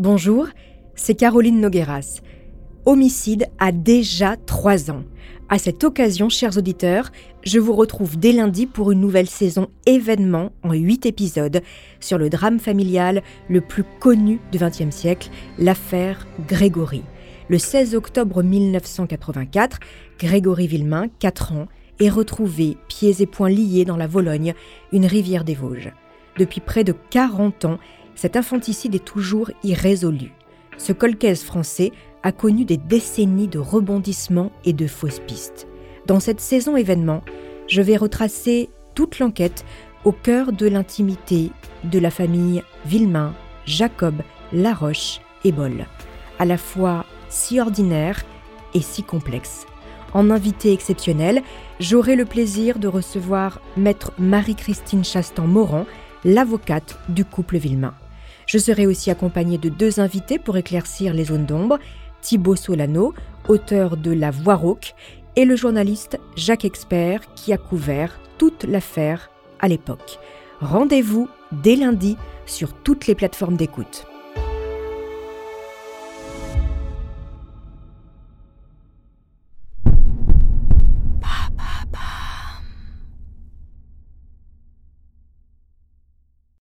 Bonjour, c'est Caroline Nogueras. Homicide a déjà trois ans. À cette occasion, chers auditeurs, je vous retrouve dès lundi pour une nouvelle saison événement en huit épisodes sur le drame familial le plus connu du XXe siècle, l'affaire Grégory. Le 16 octobre 1984, Grégory Villemain, 4 ans, est retrouvé pieds et poings liés dans la Vologne, une rivière des Vosges. Depuis près de 40 ans, cet infanticide est toujours irrésolu. Ce colcaise français a connu des décennies de rebondissements et de fausses pistes. Dans cette saison événement, je vais retracer toute l'enquête au cœur de l'intimité de la famille Villemain, Jacob, Laroche et Boll, à la fois si ordinaire et si complexe. En invité exceptionnel, j'aurai le plaisir de recevoir maître Marie-Christine Chastan-Morand, l'avocate du couple Villemain. Je serai aussi accompagnée de deux invités pour éclaircir les zones d'ombre, Thibaut Solano, auteur de La Voix rauque, et le journaliste Jacques Expert qui a couvert toute l'affaire à l'époque. Rendez-vous dès lundi sur toutes les plateformes d'écoute.